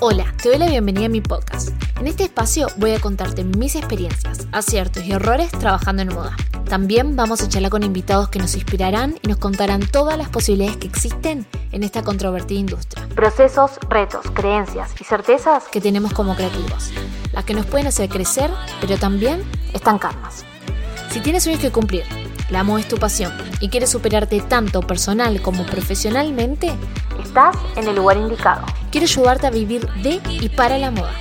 Hola, te doy la bienvenida a mi podcast. En este espacio voy a contarte mis experiencias, aciertos y errores trabajando en moda. También vamos a charlar con invitados que nos inspirarán y nos contarán todas las posibilidades que existen en esta controvertida industria. Procesos, retos, creencias y certezas que tenemos como creativos, las que nos pueden hacer crecer, pero también estancarnos. Si tienes sueños que cumplir, la moda es tu pasión y quieres superarte tanto personal como profesionalmente, estás en el lugar indicado. Quiero ayudarte a vivir de y para la moda.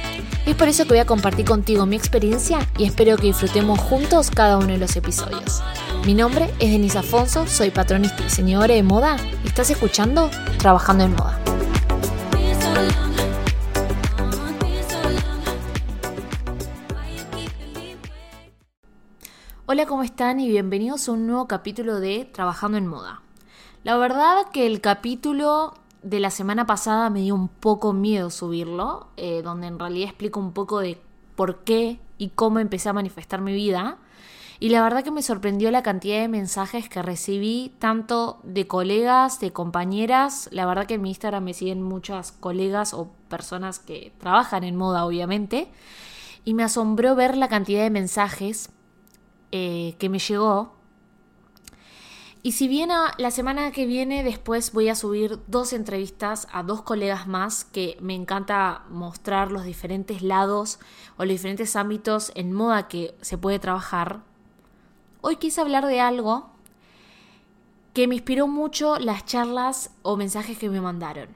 Es por eso que voy a compartir contigo mi experiencia y espero que disfrutemos juntos cada uno de los episodios. Mi nombre es Denise Afonso, soy patronista y diseñadora de moda estás escuchando Trabajando en Moda. Hola, ¿cómo están? Y bienvenidos a un nuevo capítulo de Trabajando en Moda. La verdad que el capítulo de la semana pasada me dio un poco miedo subirlo, eh, donde en realidad explico un poco de por qué y cómo empecé a manifestar mi vida. Y la verdad que me sorprendió la cantidad de mensajes que recibí, tanto de colegas, de compañeras. La verdad que en mi Instagram me siguen muchas colegas o personas que trabajan en moda, obviamente. Y me asombró ver la cantidad de mensajes eh, que me llegó y si bien la semana que viene después voy a subir dos entrevistas a dos colegas más que me encanta mostrar los diferentes lados o los diferentes ámbitos en moda que se puede trabajar, hoy quise hablar de algo que me inspiró mucho las charlas o mensajes que me mandaron.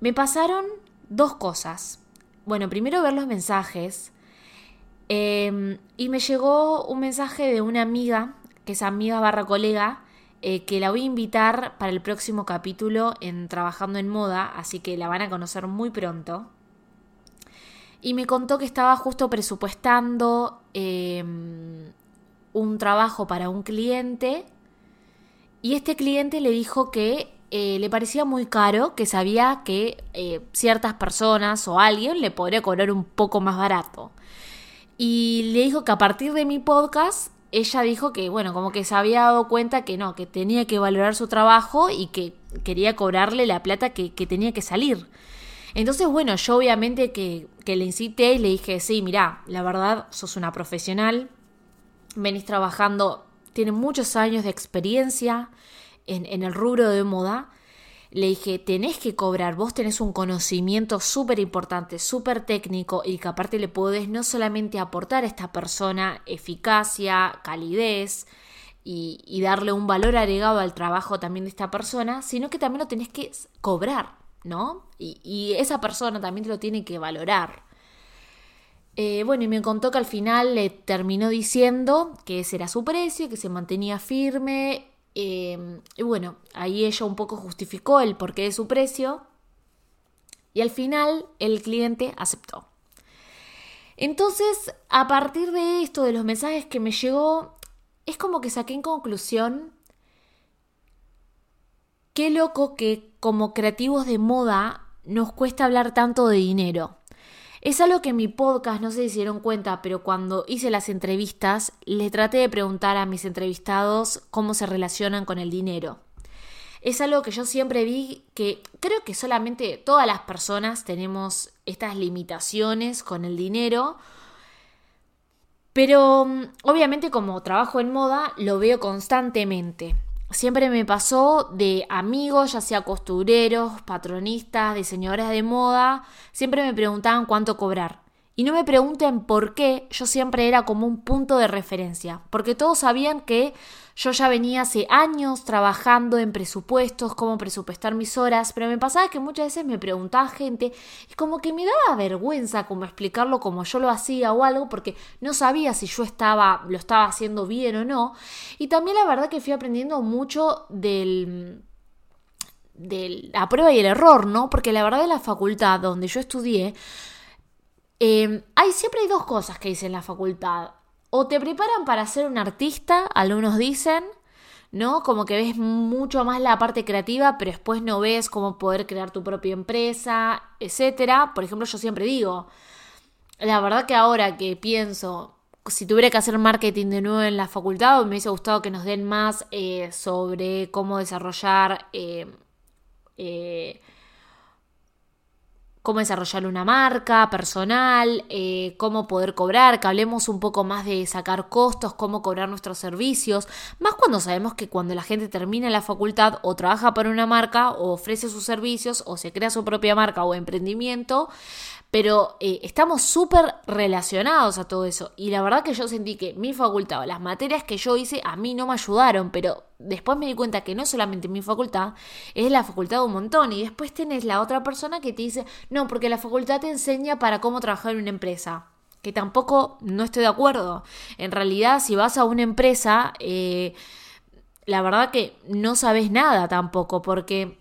Me pasaron dos cosas. Bueno, primero ver los mensajes. Em, y me llegó un mensaje de una amiga que es amiga barra colega, eh, que la voy a invitar para el próximo capítulo en Trabajando en Moda, así que la van a conocer muy pronto. Y me contó que estaba justo presupuestando em, un trabajo para un cliente y este cliente le dijo que eh, le parecía muy caro, que sabía que eh, ciertas personas o alguien le podría cobrar un poco más barato. Y le dijo que a partir de mi podcast ella dijo que, bueno, como que se había dado cuenta que no, que tenía que valorar su trabajo y que quería cobrarle la plata que, tenía que salir. Entonces, bueno, yo obviamente que, que, le incité y le dije, sí, mira, la verdad, sos una profesional, venís trabajando, tiene muchos años de experiencia en, en el rubro de moda, le dije, tenés que cobrar, vos tenés un conocimiento súper importante, súper técnico y que aparte le podés no solamente aportar a esta persona eficacia, calidez y, darle un valor agregado al trabajo también de esta persona, sino que también lo tenés que cobrar, ¿no? Y, esa persona también te lo tiene que valorar. Eh, bueno, y me contó que al final le terminó diciendo que ese era su precio, que se mantenía firme Em, y bueno, ahí ella un poco justificó el porqué de su precio y al final el cliente aceptó. Entonces, a partir de esto, de los mensajes que me llegó, es como que saqué en conclusión qué loco que como creativos de moda nos cuesta hablar tanto de dinero. Es algo que en mi podcast, no se dieron cuenta, pero cuando hice las entrevistas, le traté de preguntar a mis entrevistados cómo se relacionan con el dinero. Es algo que yo siempre vi que creo que solamente todas las personas tenemos estas limitaciones con el dinero, pero mm, obviamente como trabajo en moda lo veo constantemente siempre me pasó de amigos, ya sea costureros, patronistas, diseñadoras de moda, siempre me preguntaban cuánto cobrar. Y no me pregunten por qué, yo siempre era como un punto de referencia, porque todos sabían que yo ya venía hace años trabajando en presupuestos, cómo presupuestar mis horas, pero me pasaba que muchas veces me preguntaba gente y como que me daba vergüenza como explicarlo como yo lo hacía o algo, porque no sabía si yo estaba, lo estaba haciendo bien o no. Y también la verdad que fui aprendiendo mucho del de la prueba y el error, ¿no? Porque la verdad de la facultad donde yo estudié, hay, siempre hay dos cosas que dicen en la facultad. O te preparan para ser un artista, algunos dicen, ¿no? Como que ves mucho más la parte creativa, pero después no ves cómo poder crear tu propia empresa, etcétera. Por ejemplo, yo siempre digo, la verdad que ahora que pienso, si tuviera que hacer marketing de nuevo en la facultad, me hubiese gustado que nos den más eh, sobre cómo desarrollar eh, eh, cómo desarrollar una marca personal, eh, cómo poder cobrar, que hablemos un poco más de sacar costos, cómo cobrar nuestros servicios, más cuando sabemos que cuando la gente termina la facultad o trabaja para una marca o ofrece sus servicios o se crea su propia marca o emprendimiento, pero eh, estamos súper relacionados a todo eso. Y la verdad que yo sentí que mi facultad o las materias que yo hice a mí no me ayudaron, pero después me di cuenta que no solamente mi facultad, es la facultad de un montón. Y después tenés la otra persona que te dice, no, porque la facultad te enseña para cómo trabajar en una empresa. Que tampoco no estoy de acuerdo. En realidad, si vas a una empresa, eh, la verdad que no sabes nada tampoco, porque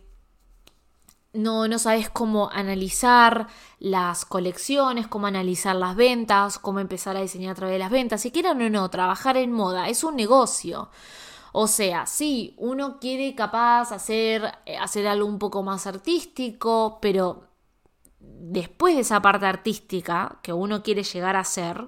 no, no sabes cómo analizar las colecciones, cómo analizar las ventas, cómo empezar a diseñar a través de las ventas. Si quieran o no, trabajar en moda es un negocio. O sea, sí, uno quiere capaz hacer, eh, hacer algo un poco más artístico, pero después de esa parte artística que uno quiere llegar a hacer,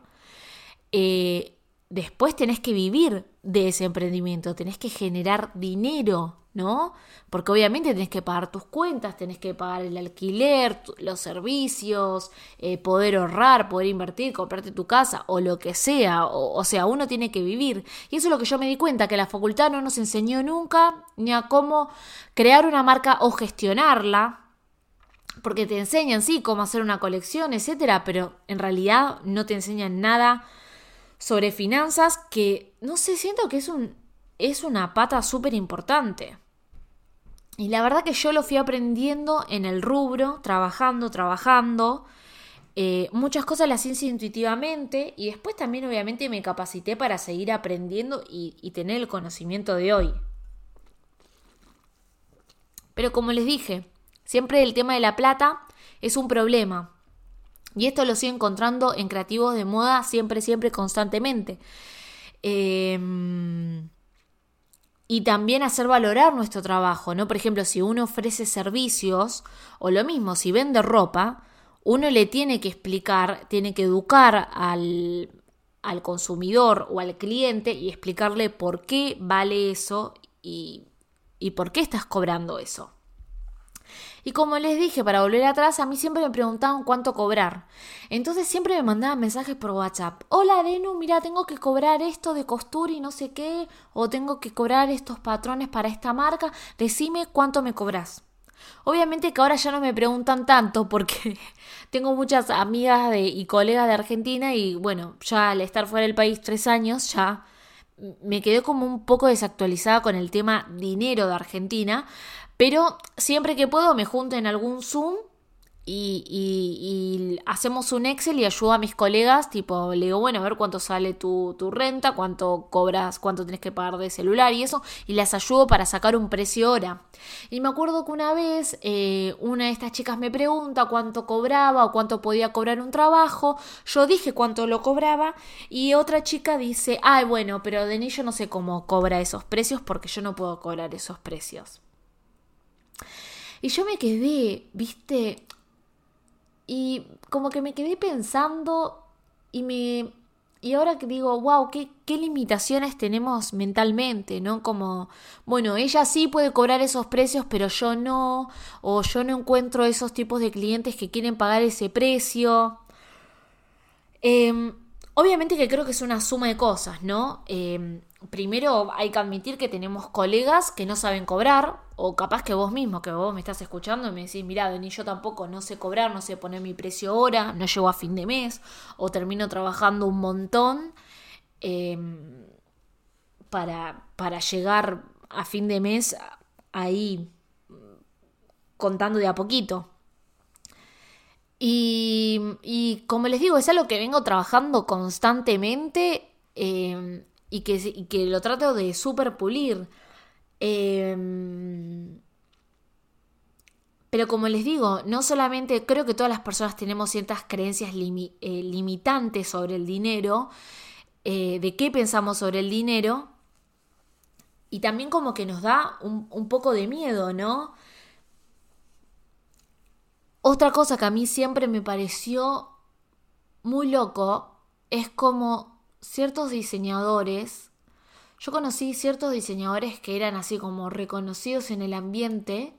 eh, después tenés que vivir de ese emprendimiento, tenés que generar dinero ¿no? Porque obviamente tenés que pagar tus cuentas, tenés que pagar el alquiler, los servicios, eh, poder ahorrar, poder invertir, comprarte tu casa o lo que sea. O, sea, uno tiene que vivir. Y eso es lo que yo me di cuenta, que la facultad no nos enseñó nunca ni a cómo crear una marca o gestionarla. Porque te enseñan, sí, cómo hacer una colección, etcétera, pero en realidad no te enseñan nada sobre finanzas que, no sé, siento que es un, es una pata súper importante. Y la verdad que yo lo fui aprendiendo en el rubro, trabajando, trabajando. Eh, muchas cosas las hice intuitivamente y después también obviamente me capacité para seguir aprendiendo y, y tener el conocimiento de hoy. Pero como les dije, siempre el tema de la plata es un problema. Y esto lo sigo encontrando en creativos de moda siempre, siempre, constantemente. Eh, y también hacer valorar nuestro trabajo, ¿no? Por ejemplo, si uno ofrece servicios o lo mismo, si vende ropa, uno le tiene que explicar, tiene que educar al, al consumidor o al cliente y explicarle por qué vale eso y, y por qué estás cobrando eso. Y como les dije, para volver atrás, a mí siempre me preguntaban cuánto cobrar. Entonces siempre me mandaban mensajes por WhatsApp. Hola, Denu, mira, tengo que cobrar esto de costura y no sé qué, o tengo que cobrar estos patrones para esta marca. Decime cuánto me cobras. Obviamente que ahora ya no me preguntan tanto porque tengo muchas amigas de, y colegas de Argentina y bueno, ya al estar fuera del país tres años ya me quedé como un poco desactualizada con el tema dinero de Argentina, pero siempre que puedo me junto en algún Zoom y, hacemos un Excel y ayudo a mis colegas, tipo, le digo, bueno, a ver cuánto sale tu, renta, cuánto cobras, cuánto tienes que pagar de celular y eso, y les ayudo para sacar un precio hora. Y me acuerdo que una vez eh, una de estas chicas me pregunta cuánto cobraba o cuánto podía cobrar un trabajo, yo dije cuánto lo cobraba y otra chica dice, ay, bueno, pero Denis yo no sé cómo cobra esos precios porque yo no puedo cobrar esos precios. Y yo me quedé, viste, y como que me quedé pensando y me... Y ahora que digo, wow, ¿qué, limitaciones tenemos mentalmente, ¿no? Como, bueno, ella sí puede cobrar esos precios, pero yo no, o yo no encuentro esos tipos de clientes que quieren pagar ese precio. Em, obviamente que creo que es una suma de cosas, ¿no? Eh, primero hay que admitir que tenemos colegas que no saben cobrar, o capaz que vos mismo, que vos me estás escuchando y me decís, mira, ni yo tampoco no sé cobrar, no sé poner mi precio hora, no llego a fin de mes, o termino trabajando un montón em, para, para llegar a fin de mes ahí contando de a poquito. Y, y como les digo, es algo que vengo trabajando constantemente. Eh, y que, que lo trato de super pulir. Em, pero como les digo, no solamente creo que todas las personas tenemos ciertas creencias eh, limitantes sobre el dinero, eh, de qué pensamos sobre el dinero, y también como que nos da un, un poco de miedo, ¿no? Otra cosa que a mí siempre me pareció muy loco es como ciertos diseñadores, yo conocí ciertos diseñadores que eran así como reconocidos en el ambiente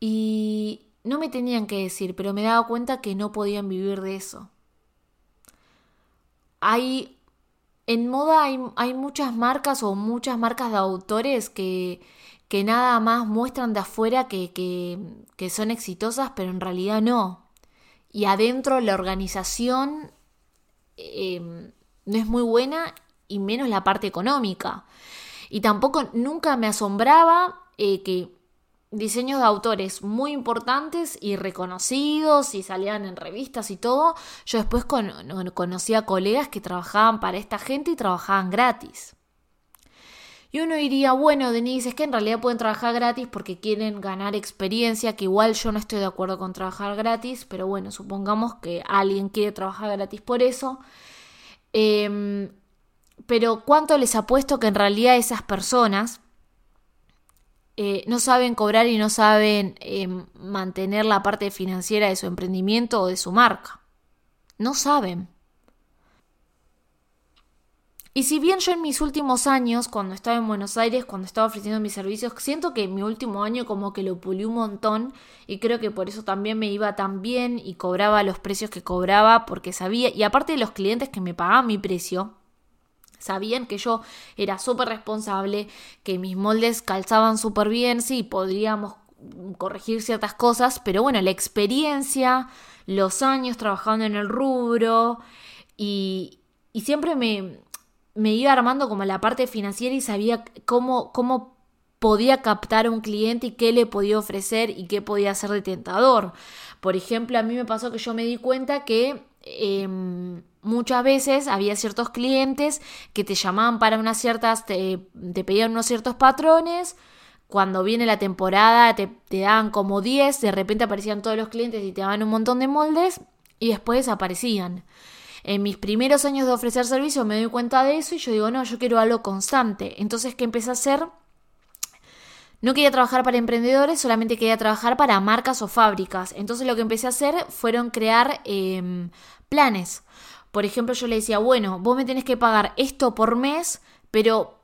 y, no me tenían que decir, pero me daba cuenta que no podían vivir de eso. Hay, en moda hay, hay muchas marcas o muchas marcas de autores que, que nada más muestran de afuera que, que, son exitosas, pero en realidad no. Y adentro la organización em, no es muy buena y menos la parte económica. Y tampoco nunca me asombraba eh, que diseños de autores muy importantes y reconocidos y salían en revistas y todo, yo después conocía colegas que trabajaban para esta gente y trabajaban gratis. Y uno diría, bueno, Denise, es que en realidad pueden trabajar gratis porque quieren ganar experiencia, que igual yo no estoy de acuerdo con trabajar gratis, pero bueno, supongamos que alguien quiere trabajar gratis por eso. Em, pero ¿cuánto les apuesto que en realidad esas personas eh, no saben cobrar y no saben eh, mantener la parte financiera de su emprendimiento o de su marca. No saben. Y si bien yo en mis últimos años, cuando estaba en Buenos Aires, cuando estaba ofreciendo mis servicios, siento que mi último año como que lo pulí un montón y creo que por eso también me iba tan bien y cobraba los precios que cobraba porque sabía, y aparte de los clientes que me pagaban mi precio, Sabían que yo era súper responsable, que mis moldes calzaban súper bien, sí, podríamos corregir ciertas cosas, pero bueno, la experiencia, los años trabajando en el rubro y, y siempre me, me, iba armando como la parte financiera y sabía cómo, cómo podía captar a un cliente y qué le podía ofrecer y qué podía ser de tentador. Por ejemplo, a mí me pasó que yo me di cuenta que Em, muchas veces había ciertos clientes que te llamaban para unas ciertas, te, pedían unos ciertos patrones. Cuando viene la temporada te, te daban como 10, de repente aparecían todos los clientes y te daban un montón de moldes y después desaparecían. En mis primeros años de ofrecer servicio me doy cuenta de eso y yo digo, no, yo quiero algo constante. Entonces, ¿qué empecé a hacer? No quería trabajar para emprendedores, solamente quería trabajar para marcas o fábricas. Entonces lo que empecé a hacer fueron crear em, planes. Por ejemplo, yo le decía, bueno, vos me tenés que pagar esto por mes, pero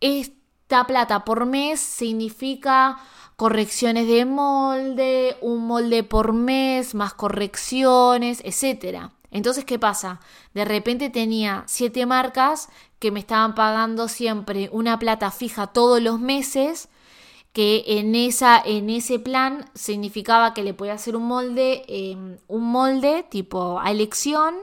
esta plata por mes significa correcciones de molde, un molde por mes, más correcciones, etc. Entonces, ¿qué pasa? De repente tenía siete marcas que me estaban pagando siempre una plata fija todos los meses que en, esa, en ese plan significaba que le podía hacer un molde, em, un molde tipo a elección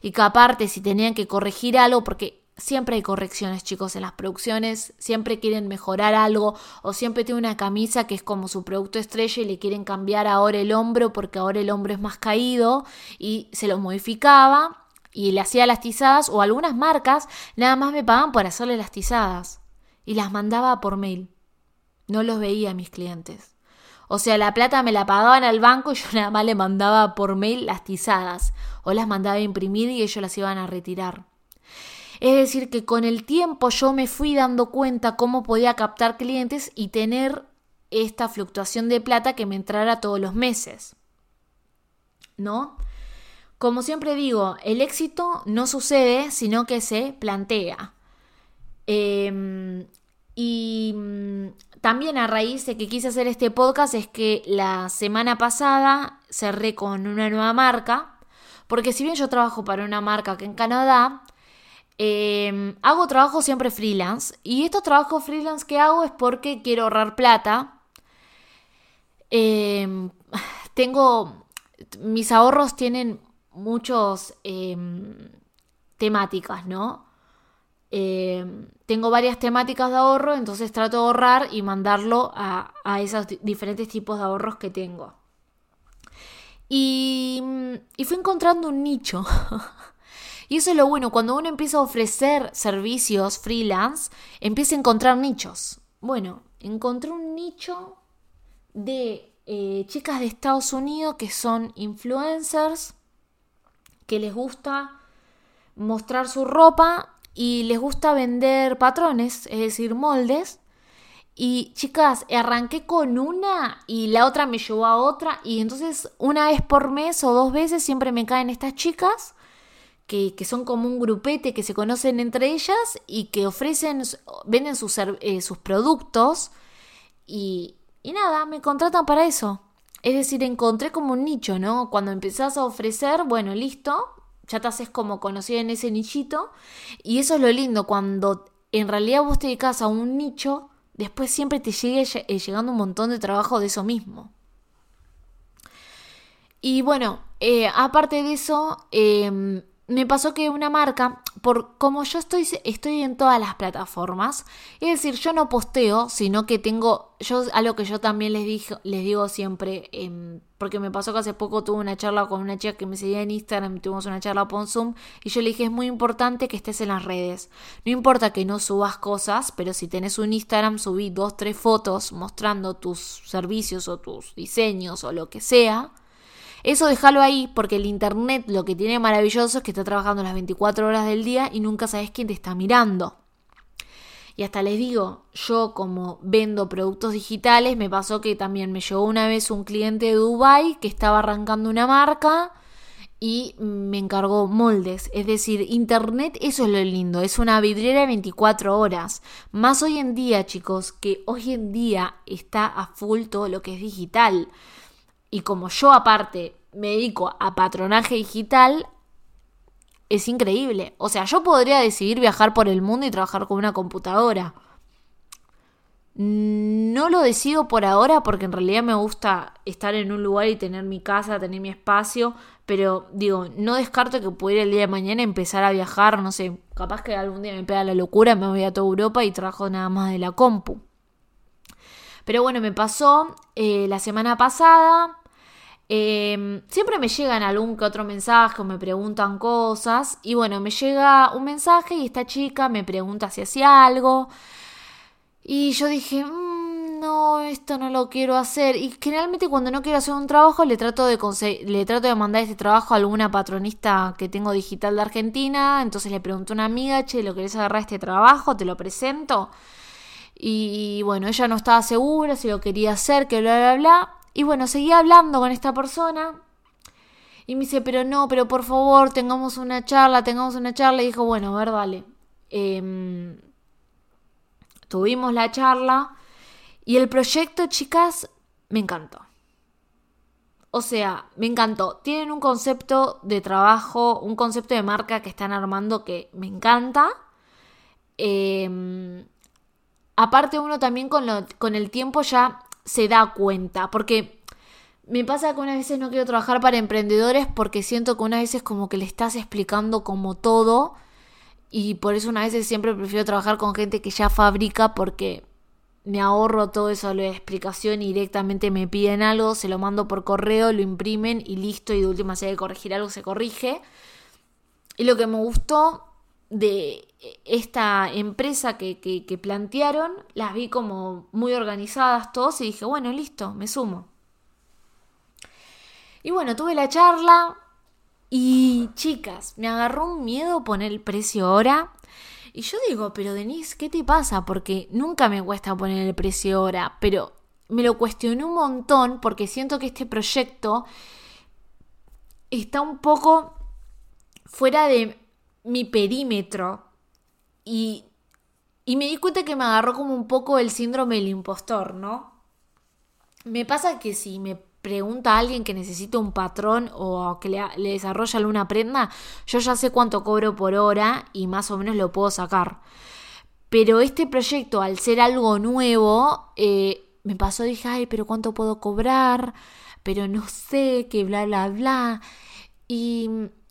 y que aparte si tenían que corregir algo, porque siempre hay correcciones chicos en las producciones, siempre quieren mejorar algo o siempre tiene una camisa que es como su producto estrella y le quieren cambiar ahora el hombro porque ahora el hombro es más caído y se lo modificaba y le hacía las tizadas o algunas marcas nada más me pagaban por hacerle las tizadas y las mandaba por mail. No los veía a mis clientes. O sea, la plata me la pagaban al banco y yo nada más le mandaba por mail las tizadas o las mandaba a imprimir y ellos las iban a retirar. Es decir, que con el tiempo yo me fui dando cuenta cómo podía captar clientes y tener esta fluctuación de plata que me entrara todos los meses. ¿No? Como siempre digo, el éxito no sucede, sino que se plantea. Eh, y mm, también a raíz de que quise hacer este podcast es que la semana pasada cerré con una nueva marca, porque si bien yo trabajo para una marca que en Canadá, em, hago trabajo siempre freelance y estos trabajos freelance que hago es porque quiero ahorrar plata. Em, tengo, mis ahorros tienen muchos em, temáticas, ¿no? Eh, tengo varias temáticas de ahorro, entonces trato de ahorrar y mandarlo a, esos diferentes tipos de ahorros que tengo. Y, y fui encontrando un nicho. y eso es lo bueno, cuando uno empieza a ofrecer servicios freelance, empieza a encontrar nichos. Bueno, encontré un nicho de eh, chicas de Estados Unidos que son influencers, que les gusta mostrar su ropa y les gusta vender patrones, es decir, moldes. Y chicas, arranqué con una y la otra me llevó a otra y entonces una vez por mes o dos veces siempre me caen estas chicas que, son como un grupete que se conocen entre ellas y que ofrecen, venden sus, eh, sus productos y, y nada, me contratan para eso. Es decir, encontré como un nicho, ¿no? Cuando empezás a ofrecer, bueno, listo, ya te haces como conocida en ese nichito. Y eso es lo lindo, cuando en realidad vos te dedicas a un nicho, después siempre te sigue eh, llegando un montón de trabajo de eso mismo. Y bueno, eh, aparte de eso, em, me pasó que una marca, por como yo estoy, estoy en todas las plataformas, es decir, yo no posteo, sino que tengo, yo algo que yo también les, les digo siempre, em, porque me pasó que hace poco tuve una charla con una chica que me seguía en Instagram, tuvimos una charla por Zoom, y yo le dije, es muy importante que estés en las redes. No importa que no subas cosas, pero si tenés un Instagram, subí dos, tres fotos mostrando tus servicios o tus diseños o lo que sea eso déjalo ahí porque el Internet lo que tiene maravilloso es que está trabajando las 24 horas del día y nunca sabes quién te está mirando. Y hasta les digo, yo como vendo productos digitales, me pasó que también me llegó una vez un cliente de Dubai que estaba arrancando una marca y me encargó moldes. Es decir, Internet, eso es lo lindo, es una vidriera de 24 horas. Más hoy en día, chicos, que hoy en día está a full todo lo que es digital. Y como yo aparte me dedico a patronaje digital, es increíble. O sea, yo podría decidir viajar por el mundo y trabajar con una computadora. No lo decido por ahora porque en realidad me gusta estar en un lugar y tener mi casa, tener mi espacio, pero digo, no descarto que pudiera el día de mañana empezar a viajar, no sé, capaz que algún día me pega la locura, me voy a toda Europa y trabajo nada más de la compu. Pero bueno, me pasó eh, la semana pasada. Em, siempre me llegan algún que otro mensaje o me preguntan cosas. Y bueno, me llega un mensaje y esta chica me pregunta si hacía algo. Y yo dije, mm, no, esto no lo quiero hacer. Y generalmente cuando no quiero hacer un trabajo le trato de le trato de mandar este trabajo a alguna patronista que tengo digital de Argentina. Entonces le pregunto a una amiga, che, ¿lo querés agarrar este trabajo? Te lo presento. Y bueno, ella no estaba segura si lo quería hacer, que bla, bla, bla. Y bueno, seguía hablando con esta persona. Y me dice, pero no, pero por favor, tengamos una charla, tengamos una charla. Y dijo, bueno, a ver, dale. Em, tuvimos la charla. Y el proyecto, chicas, me encantó. O sea, me encantó. Tienen un concepto de trabajo, un concepto de marca que están armando que me encanta. Eh, aparte uno también con, con el tiempo ya se da cuenta, porque me pasa que unas veces no quiero trabajar para emprendedores porque siento que unas veces como que le estás explicando como todo y por eso una veces siempre prefiero trabajar con gente que ya fabrica porque me ahorro todo eso de explicación y directamente me piden algo, se lo mando por correo, lo imprimen y listo y de última si hay que corregir algo se corrige. Y lo que me gustó de esta empresa que, que, plantearon, las vi como muy organizadas todos y dije, bueno, listo, me sumo. Y bueno, tuve la charla y chicas, me agarró un miedo poner el precio ahora. Y yo digo, pero Denise, ¿qué te pasa? Porque nunca me cuesta poner el precio ahora, pero me lo cuestioné un montón porque siento que este proyecto está un poco fuera de mi perímetro y, y me di cuenta que me agarró como un poco el síndrome del impostor, ¿no? Me pasa que si me pregunta alguien que necesita un patrón o que le, le desarrolla alguna prenda, yo ya sé cuánto cobro por hora y más o menos lo puedo sacar. Pero este proyecto, al ser algo nuevo, eh, me pasó, dije, ay, pero ¿cuánto puedo cobrar? Pero no sé, que bla, bla, bla. Y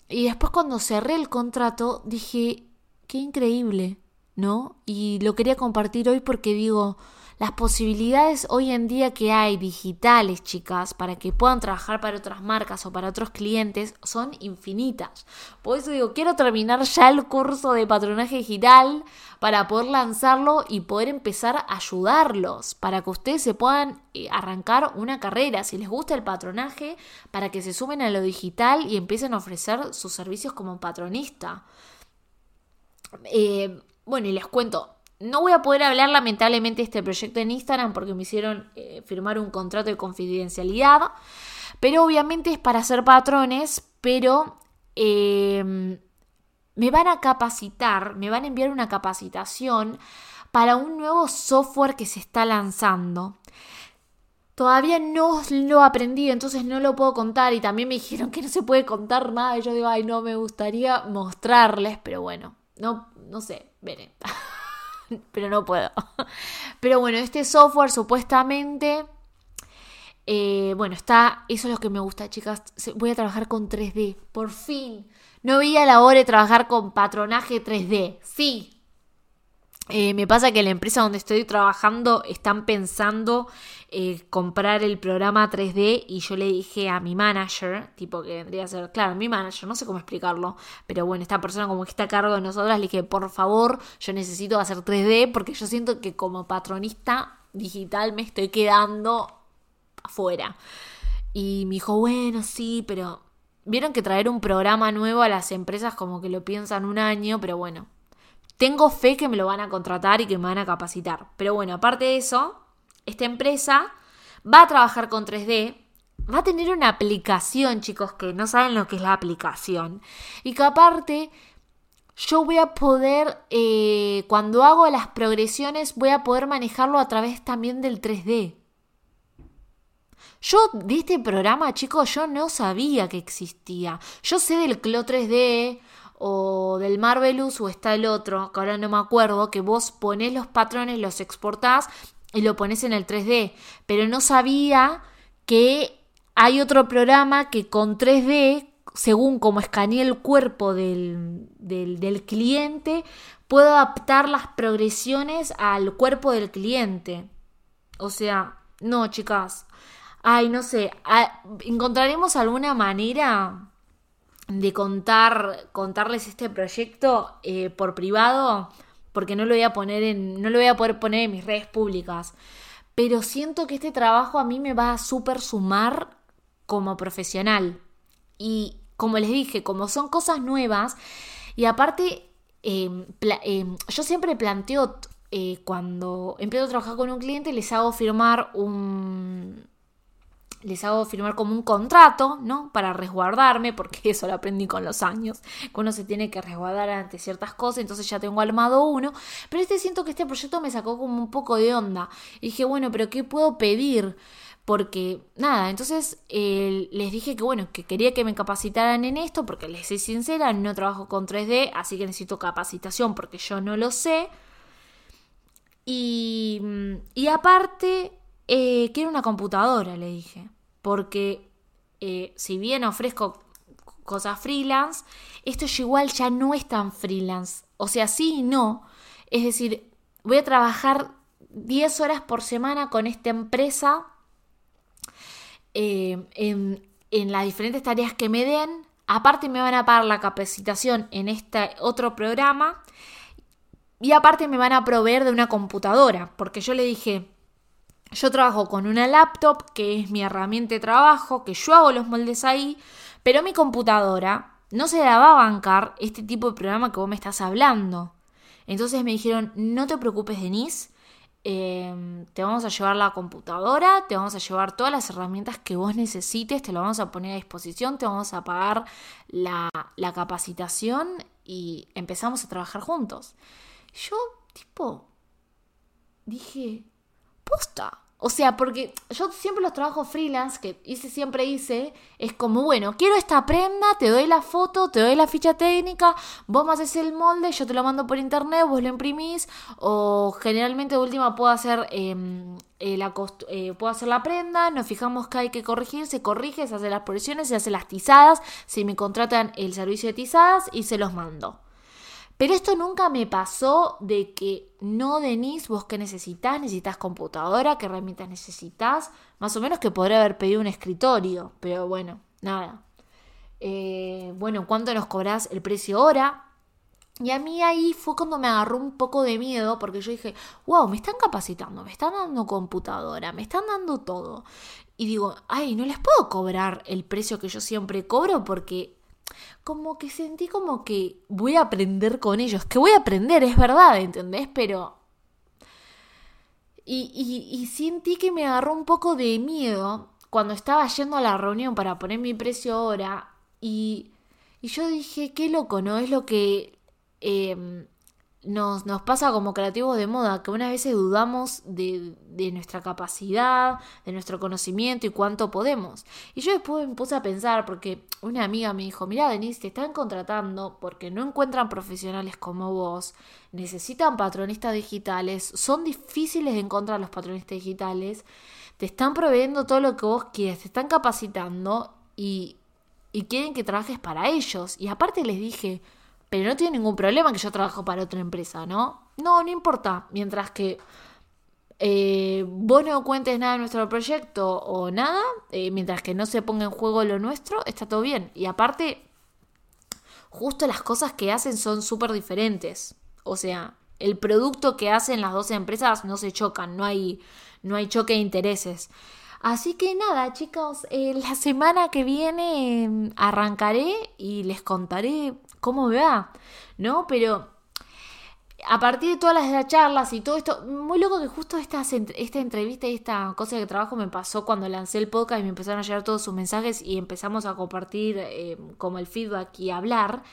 y después cuando cerré el contrato dije, qué increíble, ¿no? Y lo quería compartir hoy porque digo, las posibilidades hoy en día que hay digitales, chicas, para que puedan trabajar para otras marcas o para otros clientes son infinitas. Por eso digo, quiero terminar ya el curso de patronaje digital para poder lanzarlo y poder empezar a ayudarlos, para que ustedes se puedan eh, arrancar una carrera, si les gusta el patronaje, para que se sumen a lo digital y empiecen a ofrecer sus servicios como patronista. Eh, bueno, y les cuento, no voy a poder hablar lamentablemente de este proyecto en Instagram porque me hicieron eh, firmar un contrato de confidencialidad, pero obviamente es para hacer patrones, pero em, me van a capacitar, me van a enviar una capacitación para un nuevo software que se está lanzando. Todavía no lo aprendí, entonces no lo puedo contar y también me dijeron que no se puede contar nada y yo digo, ay, no, me gustaría mostrarles, pero bueno, no, no sé, veré. pero no puedo. pero bueno, este software supuestamente... Eh, bueno, está, eso es lo que me gusta, chicas. Voy a trabajar con 3D, por fin. No veía la hora de trabajar con patronaje 3D. Sí, eh, me pasa que la empresa donde estoy trabajando están pensando eh, comprar el programa 3D y yo le dije a mi manager, tipo que vendría a ser, claro, mi manager, no sé cómo explicarlo, pero bueno, esta persona como que está a cargo de nosotras, le dije, por favor, yo necesito hacer 3D porque yo siento que como patronista digital me estoy quedando afuera. Y me dijo, bueno, sí, pero vieron que traer un programa nuevo a las empresas como que lo piensan un año, pero bueno, tengo fe que me lo van a contratar y que me van a capacitar. Pero bueno, aparte de eso, esta empresa va a trabajar con 3D, va a tener una aplicación, chicos, que no saben lo que es la aplicación. Y que aparte, yo voy a poder, eh, cuando hago las progresiones, voy a poder manejarlo a través también del 3D. Yo de este programa, chicos, yo no sabía que existía. Yo sé del CLO 3D, o del Marvelous o está el otro, que ahora no me acuerdo, que vos ponés los patrones, los exportás y lo pones en el 3D. Pero no sabía que hay otro programa que con 3D, según como escaneé el cuerpo del, del, del cliente, puedo adaptar las progresiones al cuerpo del cliente. O sea, no, chicas. Ay, no sé. ¿Encontraremos alguna manera de contar, contarles este proyecto eh, por privado, porque no lo voy a poner en, no lo voy a poder poner en mis redes públicas. Pero siento que este trabajo a mí me va a súper sumar como profesional. Y como les dije, como son cosas nuevas, y aparte, em, em, yo siempre planteo eh, cuando empiezo a trabajar con un cliente, les hago firmar un, les hago firmar como un contrato, ¿no? Para resguardarme, porque eso lo aprendí con los años, que uno se tiene que resguardar ante ciertas cosas, entonces ya tengo armado uno, pero este siento que este proyecto me sacó como un poco de onda. Dije, bueno, pero ¿qué puedo pedir? Porque, nada, entonces les dije que, bueno, que quería que me capacitaran en esto, porque les soy sincera, no trabajo con 3D, así que necesito capacitación porque yo no lo sé. Y, y aparte, eh, quiero una computadora, le dije. Porque eh, si bien ofrezco cosas freelance, esto igual ya no es tan freelance. O sea, sí y no. Es decir, voy a trabajar 10 horas por semana con esta empresa eh, en, en las diferentes tareas que me den. Aparte me van a pagar la capacitación en este otro programa. Y aparte me van a proveer de una computadora. Porque yo le dije, yo trabajo con una laptop, que es mi herramienta de trabajo, que yo hago los moldes ahí, pero mi computadora no se la va a bancar este tipo de programa que vos me estás hablando. Entonces me dijeron, no te preocupes, Denise, em, te vamos a llevar la computadora, te vamos a llevar todas las herramientas que vos necesites, te lo vamos a poner a disposición, te vamos a pagar la, la capacitación y empezamos a trabajar juntos. Yo, tipo, dije, posta. O sea, porque yo siempre los trabajos freelance que hice, siempre hice, es como, bueno, quiero esta prenda, te doy la foto, te doy la ficha técnica, vos me haces el molde, yo te lo mando por internet, vos lo imprimís, o generalmente de última puedo hacer, em, eh, la eh, puedo hacer la prenda, nos fijamos que hay que corregir, se corrige, se hace las proyecciones, se hace las tizadas, si me contratan el servicio de tizadas y se los mando. Pero esto nunca me pasó de que no, Denise, vos qué necesitas, necesitas computadora, qué herramientas necesitas. Más o menos que podría haber pedido un escritorio, pero bueno, nada. Eh, bueno, ¿cuánto nos cobras el precio hora? Y a mí ahí fue cuando me agarró un poco de miedo porque yo dije, wow, me están capacitando, me están dando computadora, me están dando todo. Y digo, ay, no les puedo cobrar el precio que yo siempre cobro porque como que sentí como que voy a aprender con ellos, que voy a aprender, es verdad, ¿entendés? Pero... Y, y, sentí que me agarró un poco de miedo cuando estaba yendo a la reunión para poner mi precio ahora y, y yo dije, qué loco, ¿no? Es lo que... Em, nos, nos pasa como creativos de moda, que unas veces dudamos de, de, nuestra capacidad, de nuestro conocimiento y cuánto podemos. Y yo después me puse a pensar, porque una amiga me dijo, mira Denise, te están contratando porque no encuentran profesionales como vos, necesitan patronistas digitales, son difíciles de encontrar los patronistas digitales, te están proveyendo todo lo que vos quieres, te están capacitando y, y quieren que trabajes para ellos. Y aparte les dije, pero no tiene ningún problema que yo trabajo para otra empresa, ¿no? No, no importa. Mientras que eh, vos no cuentes nada de nuestro proyecto o nada, eh, mientras que no se ponga en juego lo nuestro, está todo bien. Y aparte, justo las cosas que hacen son súper diferentes. O sea, el producto que hacen las dos empresas no se chocan, no hay, no hay choque de intereses. Así que nada, chicos, eh, la semana que viene mm, arrancaré y les contaré cómo va, ¿no? Pero a partir de todas las charlas y todo esto, muy loco que justo esta, esta entrevista y esta cosa de trabajo me pasó cuando lancé el podcast y me empezaron a llegar todos sus mensajes y empezamos a compartir eh, como el feedback y hablar.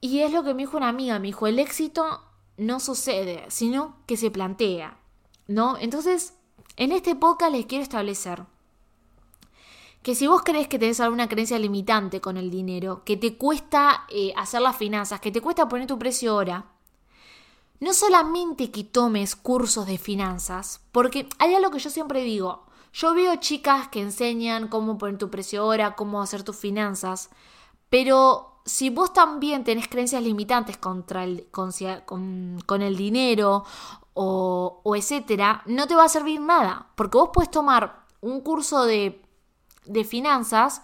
Y es lo que me dijo una amiga, me dijo, el éxito no sucede, sino que se plantea, ¿no? Entonces, en este podcast les quiero establecer que si vos crees que tenés alguna creencia limitante con el dinero, que te cuesta eh, hacer las finanzas, que te cuesta poner tu precio ahora, no solamente que tomes cursos de finanzas, porque hay algo que yo siempre digo, yo veo chicas que enseñan cómo poner tu precio ahora, cómo hacer tus finanzas, pero si vos también tenés creencias limitantes contra el, con el dinero o, o etcétera, no te va a servir nada, porque vos puedes tomar un curso de, de finanzas,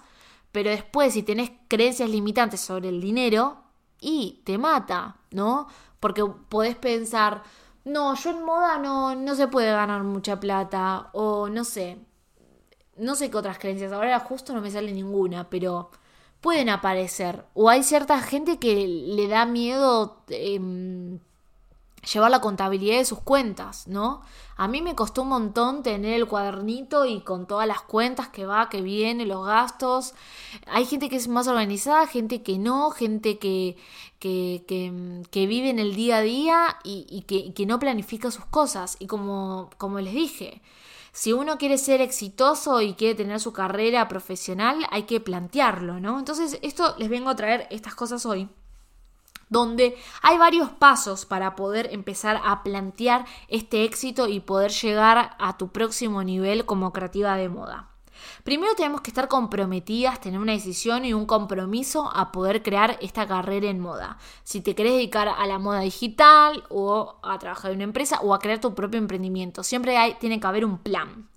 pero después si tenés creencias limitantes sobre el dinero, y te mata, ¿no? Porque podés pensar, no, yo en moda no, no se puede ganar mucha plata, o no sé, no sé qué otras creencias, ahora justo no me sale ninguna, pero pueden aparecer. O hay cierta gente que le da miedo eh, llevar la contabilidad de sus cuentas, ¿no? A mí me costó un montón tener el cuadernito y con todas las cuentas que va, que viene, los gastos. Hay gente que es más organizada, gente que no, gente que, que, que, vive en el día a día y, que, que, no planifica sus cosas. Y como, como les dije, si uno quiere ser exitoso y quiere tener su carrera profesional, hay que plantearlo, ¿no? Entonces, esto les vengo a traer estas cosas hoy donde hay varios pasos para poder empezar a plantear este éxito y poder llegar a tu próximo nivel como creativa de moda. Primero tenemos que estar comprometidas, tener una decisión y un compromiso a poder crear esta carrera en moda. Si te querés dedicar a la moda digital o a trabajar en una empresa o a crear tu propio emprendimiento, siempre hay, tiene que haber un plan.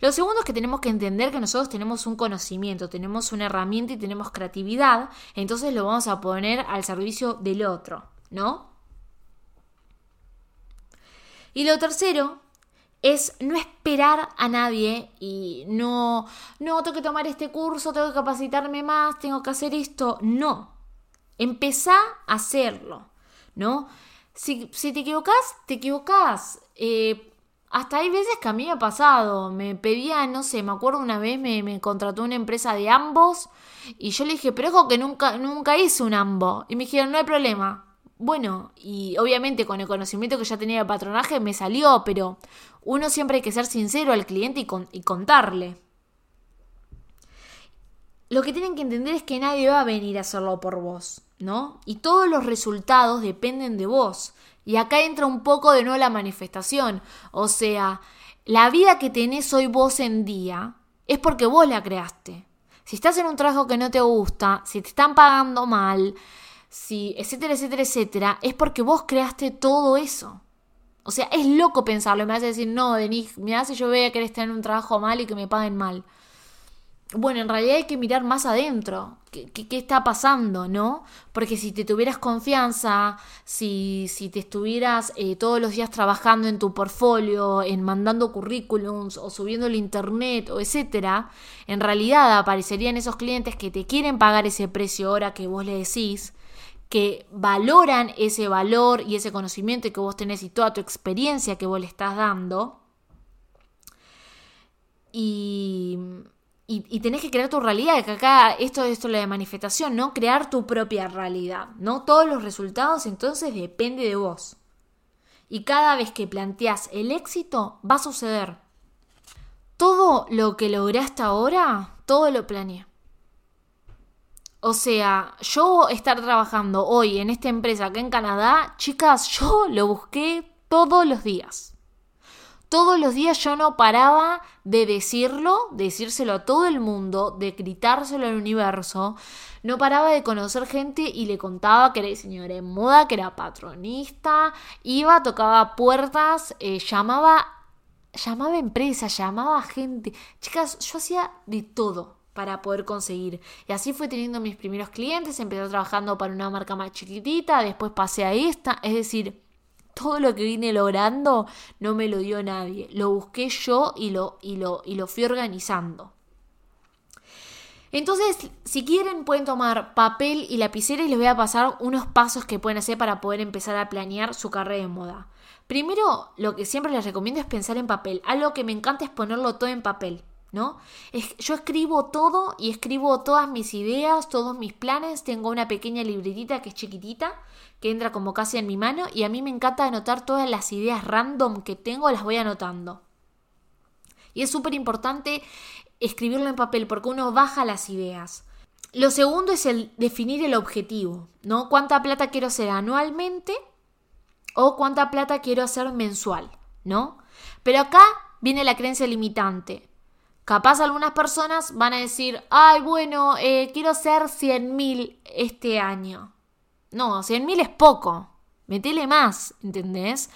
Lo segundo es que tenemos que entender que nosotros tenemos un conocimiento, tenemos una herramienta y tenemos creatividad, entonces lo vamos a poner al servicio del otro, ¿no? Y lo tercero es no esperar a nadie y no, no, tengo que tomar este curso, tengo que capacitarme más, tengo que hacer esto. No, empezá a hacerlo, ¿no? Si, te equivocas, te equivocas. Eh, hasta hay veces que a mí me ha pasado, me pedía, no sé, me acuerdo una vez me, me contrató una empresa de ambos y yo le dije, pero ojo que nunca, nunca hice un ambo. Y me dijeron, no hay problema. Bueno, y obviamente con el conocimiento que ya tenía de patronaje me salió, pero uno siempre hay que ser sincero al cliente y, y contarle. Lo que tienen que entender es que nadie va a venir a hacerlo por vos, ¿no? Y todos los resultados dependen de vos. Y acá entra un poco de nuevo la manifestación. O sea, la vida que tenés hoy vos en día es porque vos la creaste. Si estás en un trabajo que no te gusta, si te están pagando mal, si etcétera, etcétera, etcétera, es porque vos creaste todo eso. O sea, es loco pensarlo. Me hace decir, no, Denis, me hace yo vea que estar en un trabajo mal y que me paguen mal bueno, en realidad hay que mirar más adentro, qué, qué, está pasando, ¿no? Porque si te tuvieras confianza, si, si te estuvieras eh, todos los días trabajando en tu portfolio, en mandando currículums o subiendo el internet o etcétera, en realidad aparecerían esos clientes que te quieren pagar ese precio ahora que vos le decís, que valoran ese valor y ese conocimiento que vos tenés y toda tu experiencia que vos le estás dando. Y y, tenés que crear tu realidad, que acá esto, esto es la de manifestación, ¿no? Crear tu propia realidad, ¿no? Todos los resultados entonces depende de vos. Y cada vez que planteas el éxito, va a suceder. Todo lo que logré hasta ahora, todo lo planeé. O sea, yo estar trabajando hoy en esta empresa acá en Canadá, chicas, yo lo busqué todos los días. Todos los días yo no paraba de decirlo, decírselo a todo el mundo, de gritárselo al universo. No paraba de conocer gente y le contaba que era diseñadora de moda, que era patronista, iba, tocaba puertas, eh, llamaba, llamaba empresas, llamaba gente. Chicas, yo hacía de todo para poder conseguir. Y así fue teniendo mis primeros clientes, empecé trabajando para una marca más chiquitita, después pasé a esta, es decir, todo lo que vine logrando no me lo dio nadie. Lo busqué yo y lo, y lo, y lo fui organizando. Entonces, si quieren, pueden tomar papel y lapicera y les voy a pasar unos pasos que pueden hacer para poder empezar a planear su carrera de moda. Primero, lo que siempre les recomiendo es pensar en papel. Algo que me encanta es ponerlo todo en papel. ¿No? yo escribo todo y escribo todas mis ideas, todos mis planes. Tengo una pequeña libretita que es chiquitita, que entra como casi en mi mano y a mí me encanta anotar todas las ideas random que tengo, las voy anotando. Y es súper importante escribirlo en papel porque uno baja las ideas. Lo segundo es el definir el objetivo, ¿no? ¿Cuánta plata quiero hacer anualmente o cuánta plata quiero hacer mensual, ¿no? Pero acá viene la creencia limitante. Capaz algunas personas van a decir, ay, bueno, eh, quiero hacer 100 mil este año. No, 100 mil es poco. Metele más, ¿entendés?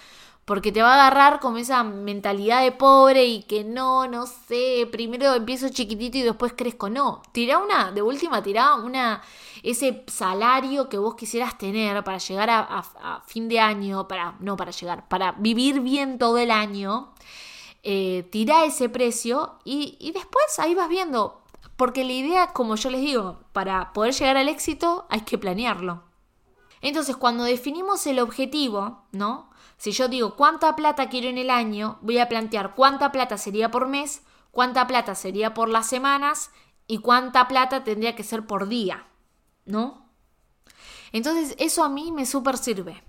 Porque te va a agarrar como esa mentalidad de pobre y que no, no sé, primero empiezo chiquitito y después crezco. No, tira una, de última, tira una, ese salario que vos quisieras tener para llegar a, a fin de año, para, no para llegar, para vivir bien todo el año eh, tira ese precio y, después ahí vas viendo. Porque la idea, como yo les digo, para poder llegar al éxito hay que planearlo. Entonces, cuando definimos el objetivo, ¿no? Si yo digo cuánta plata quiero en el año, voy a plantear cuánta plata sería por mes, cuánta plata sería por las semanas y cuánta plata tendría que ser por día, ¿no? Entonces, eso a mí me súper sirve.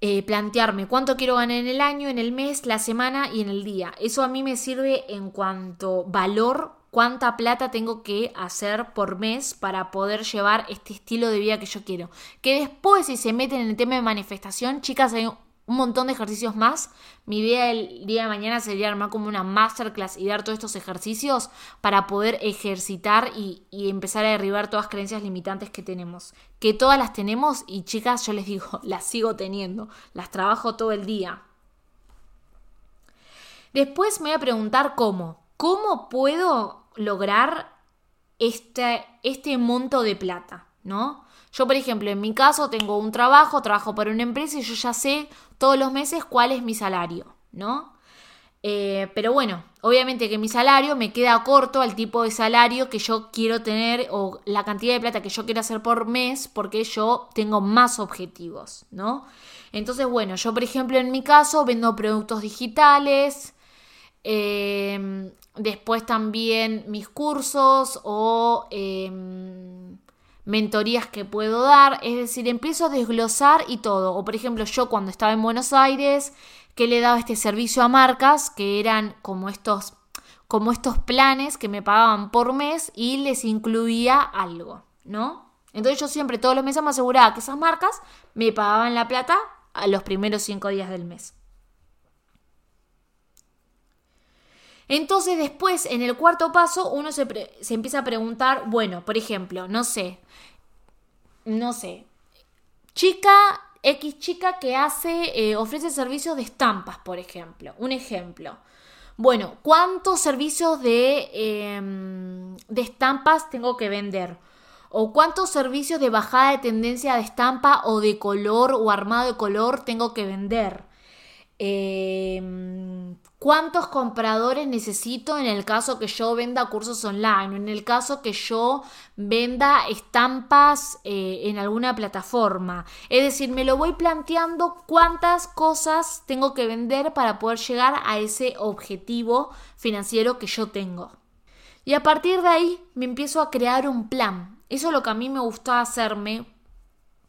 Eh, plantearme cuánto quiero ganar en el año, en el mes, la semana y en el día. Eso a mí me sirve en cuanto valor, cuánta plata tengo que hacer por mes para poder llevar este estilo de vida que yo quiero. Que después si se meten en el tema de manifestación, chicas, hay un montón de ejercicios más. Mi idea el día de mañana sería armar como una masterclass y dar todos estos ejercicios para poder ejercitar y, y, empezar a derribar todas las creencias limitantes que tenemos. Que todas las tenemos y chicas, yo les digo, las sigo teniendo, las trabajo todo el día. Después me voy a preguntar cómo. ¿Cómo puedo lograr este, este monto de plata? ¿No? Yo, por ejemplo, en mi caso tengo un trabajo, trabajo para una empresa y yo ya sé todos los meses cuál es mi salario, ¿no? Eh, pero bueno, obviamente que mi salario me queda corto al tipo de salario que yo quiero tener o la cantidad de plata que yo quiero hacer por mes porque yo tengo más objetivos, ¿no? Entonces, bueno, yo por ejemplo en mi caso vendo productos digitales, em, después también mis cursos o... Em, mentorías que puedo dar, es decir, empiezo a desglosar y todo. O por ejemplo, yo cuando estaba en Buenos Aires, que le daba este servicio a marcas, que eran como estos, como estos planes que me pagaban por mes y les incluía algo, ¿no? Entonces yo siempre todos los meses me aseguraba que esas marcas me pagaban la plata a los primeros cinco días del mes. Entonces después, en el cuarto paso, uno se, empieza a preguntar, bueno, por ejemplo, no sé, no sé, chica, X chica que hace, eh, ofrece servicios de estampas, por ejemplo, un ejemplo. Bueno, ¿cuántos servicios de, em, de estampas tengo que vender? ¿O cuántos servicios de bajada de tendencia de estampa o de color o armado de color tengo que vender? Eh, ¿Cuántos compradores necesito en el caso que yo venda cursos online o en el caso que yo venda estampas eh, en alguna plataforma? Es decir, me lo voy planteando cuántas cosas tengo que vender para poder llegar a ese objetivo financiero que yo tengo. Y a partir de ahí me empiezo a crear un plan. Eso es lo que a mí me gustaba hacerme.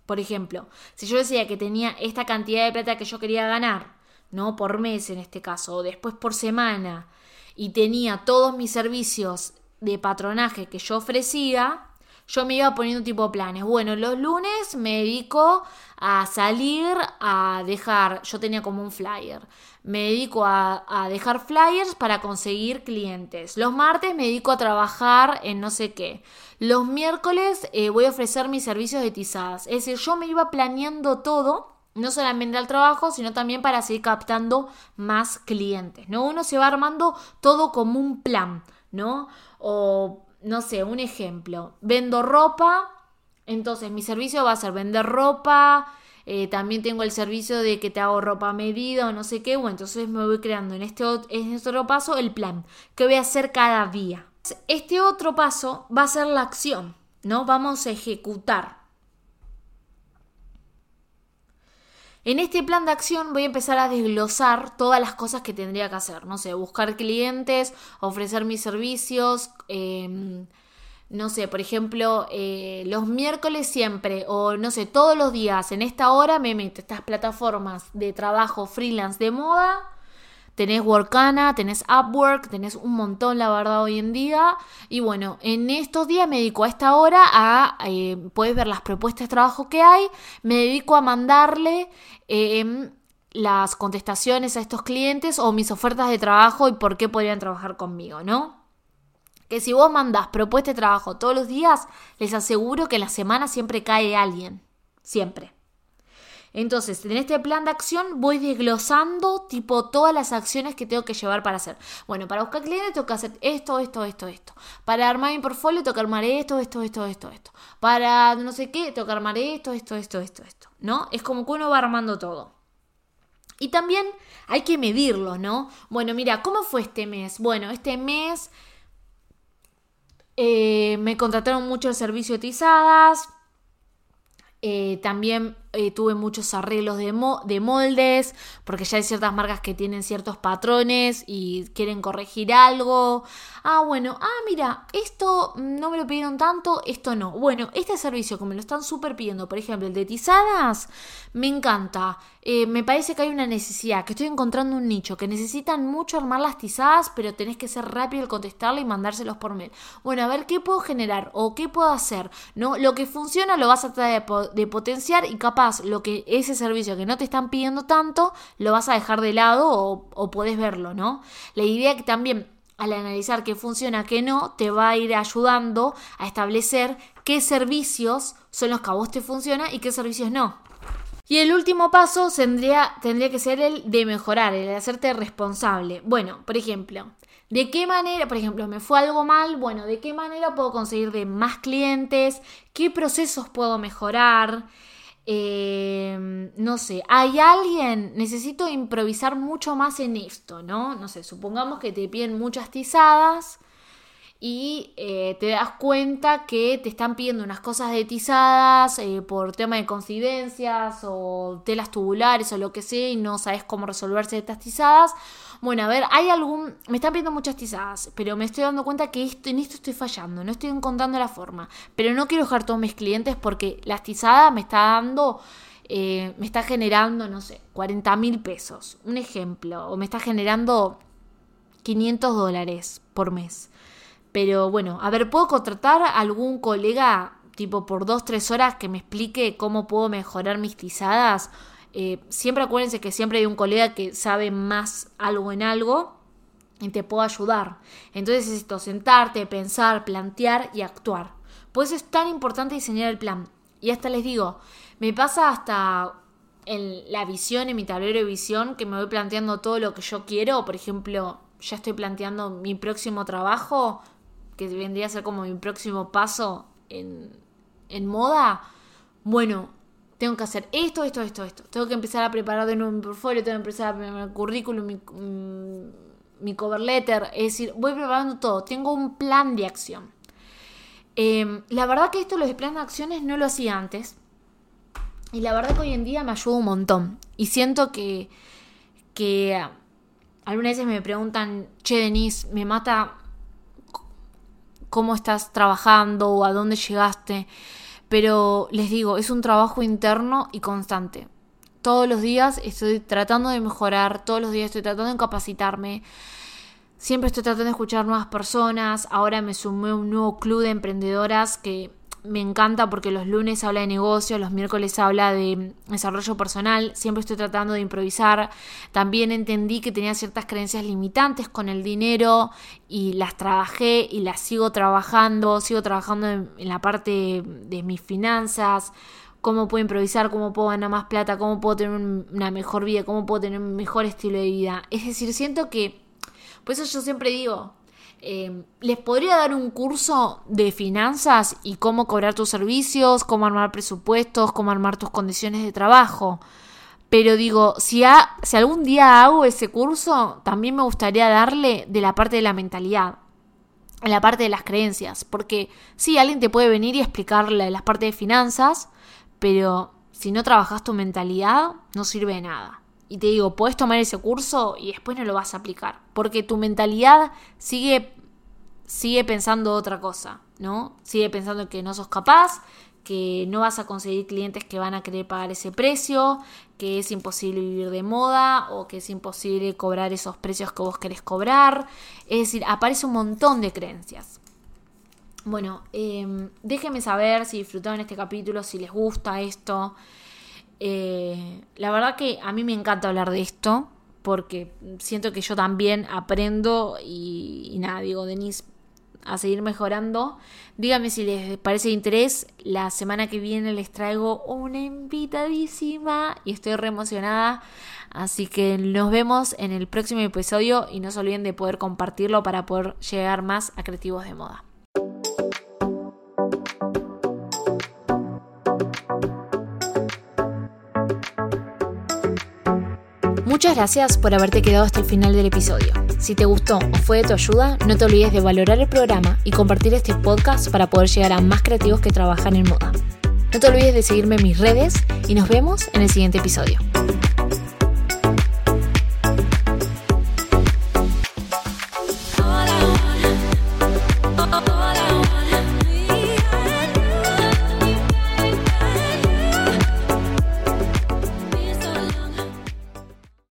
Por ejemplo, si yo decía que tenía esta cantidad de plata que yo quería ganar, no por mes en este caso, o después por semana, y tenía todos mis servicios de patronaje que yo ofrecía, yo me iba poniendo tipo planes. Bueno, los lunes me dedico a salir a dejar, yo tenía como un flyer, me dedico a, dejar flyers para conseguir clientes. Los martes me dedico a trabajar en no sé qué. Los miércoles eh, voy a ofrecer mis servicios de tizadas. Es decir, yo me iba planeando todo no solamente al trabajo, sino también para seguir captando más clientes, ¿no? Uno se va armando todo como un plan, ¿no? O, no sé, un ejemplo, vendo ropa, entonces mi servicio va a ser vender ropa, eh, también tengo el servicio de que te hago ropa medida o no sé qué, bueno, entonces me voy creando en este, este otro paso el plan, que voy a hacer cada día. Este otro paso va a ser la acción, ¿no? Vamos a ejecutar. En este plan de acción voy a empezar a desglosar todas las cosas que tendría que hacer. No sé, buscar clientes, ofrecer mis servicios. Em, no sé, por ejemplo, eh, los miércoles siempre o no sé, todos los días en esta hora me meto estas plataformas de trabajo freelance de moda Tenés Workana, tenés Upwork, tenés un montón, la verdad, hoy en día. Y bueno, en estos días me dedico a esta hora a, eh, puedes ver las propuestas de trabajo que hay, me dedico a mandarle em, las contestaciones a estos clientes o mis ofertas de trabajo y por qué podrían trabajar conmigo, ¿no? Que si vos mandás propuestas de trabajo todos los días, les aseguro que en la semana siempre cae alguien. Siempre. Entonces, en este plan de acción voy desglosando tipo todas las acciones que tengo que llevar para hacer. Bueno, para buscar clientes tengo que hacer esto, esto, esto, esto. Para armar mi portfolio tengo que armar esto, esto, esto, esto, esto. Para no sé qué tengo que armar esto, esto, esto, esto, esto. ¿No? Es como que uno va armando todo. Y también hay que medirlo, ¿no? Bueno, mira, ¿cómo fue este mes? Bueno, este mes eh, me contrataron mucho el servicio de tizadas. Eh, también eh, tuve muchos arreglos de, de, moldes, porque ya hay ciertas marcas que tienen ciertos patrones y quieren corregir algo. Ah, bueno, ah, mira, esto no me lo pidieron tanto, esto no. Bueno, este servicio, como lo están súper pidiendo, por ejemplo, el de tizadas, me encanta. Eh, me parece que hay una necesidad, que estoy encontrando un nicho, que necesitan mucho armar las tizadas, pero tenés que ser rápido al contestarle y mandárselos por mail. Bueno, a ver qué puedo generar o qué puedo hacer, ¿no? Lo que funciona lo vas a tratar de, potenciar y capaz lo que ese servicio que no te están pidiendo tanto, lo vas a dejar de lado o, o podés verlo, ¿no? La idea que también al analizar qué funciona, qué no, te va a ir ayudando a establecer qué servicios son los que a vos te funcionan y qué servicios no. Y el último paso tendría, tendría que ser el de mejorar, el de hacerte responsable. Bueno, por ejemplo, ¿de qué manera, por ejemplo, me fue algo mal? Bueno, ¿de qué manera puedo conseguir de más clientes? ¿Qué procesos puedo mejorar? Eh, no sé, hay alguien, necesito improvisar mucho más en esto, ¿no? No sé, supongamos que te piden muchas tizadas y eh, te das cuenta que te están pidiendo unas cosas de tizadas eh, por tema de coincidencias o telas tubulares o lo que sea y no sabes cómo resolverse estas tizadas. Bueno, a ver, hay algún... Me están pidiendo muchas tizadas, pero me estoy dando cuenta que esto, en esto estoy fallando, no estoy encontrando la forma. Pero no quiero dejar todos mis clientes porque la tizada me está dando... Eh, me está generando, no sé, 40 mil pesos, un ejemplo, o me está generando 500 dólares por mes. Pero bueno, a ver, ¿puedo contratar a algún colega tipo por dos, tres horas que me explique cómo puedo mejorar mis tizadas? Eh, siempre acuérdense que siempre hay un colega que sabe más algo en algo y te puedo ayudar. Entonces es esto, sentarte, pensar, plantear y actuar. Pues es tan importante diseñar el plan. Y hasta les digo, me pasa hasta en la visión, en mi tablero de visión, que me voy planteando todo lo que yo quiero. Por ejemplo, ya estoy planteando mi próximo trabajo, que vendría a ser como mi próximo paso en, en moda, bueno, tengo que hacer esto, esto, esto, esto. Tengo que empezar a preparar de nuevo mi portfolio, tengo que empezar a preparar el currículum, mi, mm, mi, cover letter. Es decir, voy preparando todo. Tengo un plan de acción. Em, la verdad que esto, los planes de acciones, no lo hacía antes. Y la verdad que hoy en día me ayuda un montón. Y siento que, que algunas veces me preguntan, che, Denise, me mata cómo estás trabajando o a dónde llegaste. Pero les digo, es un trabajo interno y constante. Todos los días estoy tratando de mejorar, todos los días estoy tratando de capacitarme. Siempre estoy tratando de escuchar nuevas personas. Ahora me sumé a un nuevo club de emprendedoras que me encanta porque los lunes habla de negocios, los miércoles habla de desarrollo personal, siempre estoy tratando de improvisar. También entendí que tenía ciertas creencias limitantes con el dinero y las trabajé y las sigo trabajando, sigo trabajando en, la parte de mis finanzas, cómo puedo improvisar, cómo puedo ganar más plata, cómo puedo tener una mejor vida, cómo puedo tener un mejor estilo de vida. Es decir, siento que, por eso yo siempre digo, Em, les podría dar un curso de finanzas y cómo cobrar tus servicios, cómo armar presupuestos, cómo armar tus condiciones de trabajo. Pero digo, si, si algún día hago ese curso, también me gustaría darle de la parte de la mentalidad, en la parte de las creencias. Porque sí, alguien te puede venir y explicarle las partes de finanzas, pero si no trabajas tu mentalidad, no sirve de nada y te digo, puedes tomar ese curso y después no lo vas a aplicar, porque tu mentalidad sigue, sigue pensando otra cosa, ¿no? Sigue pensando que no sos capaz, que no vas a conseguir clientes que van a querer pagar ese precio, que es imposible vivir de moda o que es imposible cobrar esos precios que vos querés cobrar. Es decir, aparece un montón de creencias. Bueno, eh, déjenme saber si disfrutaron este capítulo, si les gusta esto. Eh, la verdad que a mí me encanta hablar de esto porque siento que yo también aprendo y, nada, digo, Denise, a seguir mejorando. Díganme si les parece de interés. La semana que viene les traigo una invitadísima y estoy re emocionada. Así que nos vemos en el próximo episodio y no se olviden de poder compartirlo para poder llegar más a creativos de moda. Muchas gracias por haberte quedado hasta el final del episodio. Si te gustó o fue de tu ayuda, no te olvides de valorar el programa y compartir este podcast para poder llegar a más creativos que trabajan en moda. No te olvides de seguirme en mis redes y nos vemos en el siguiente episodio.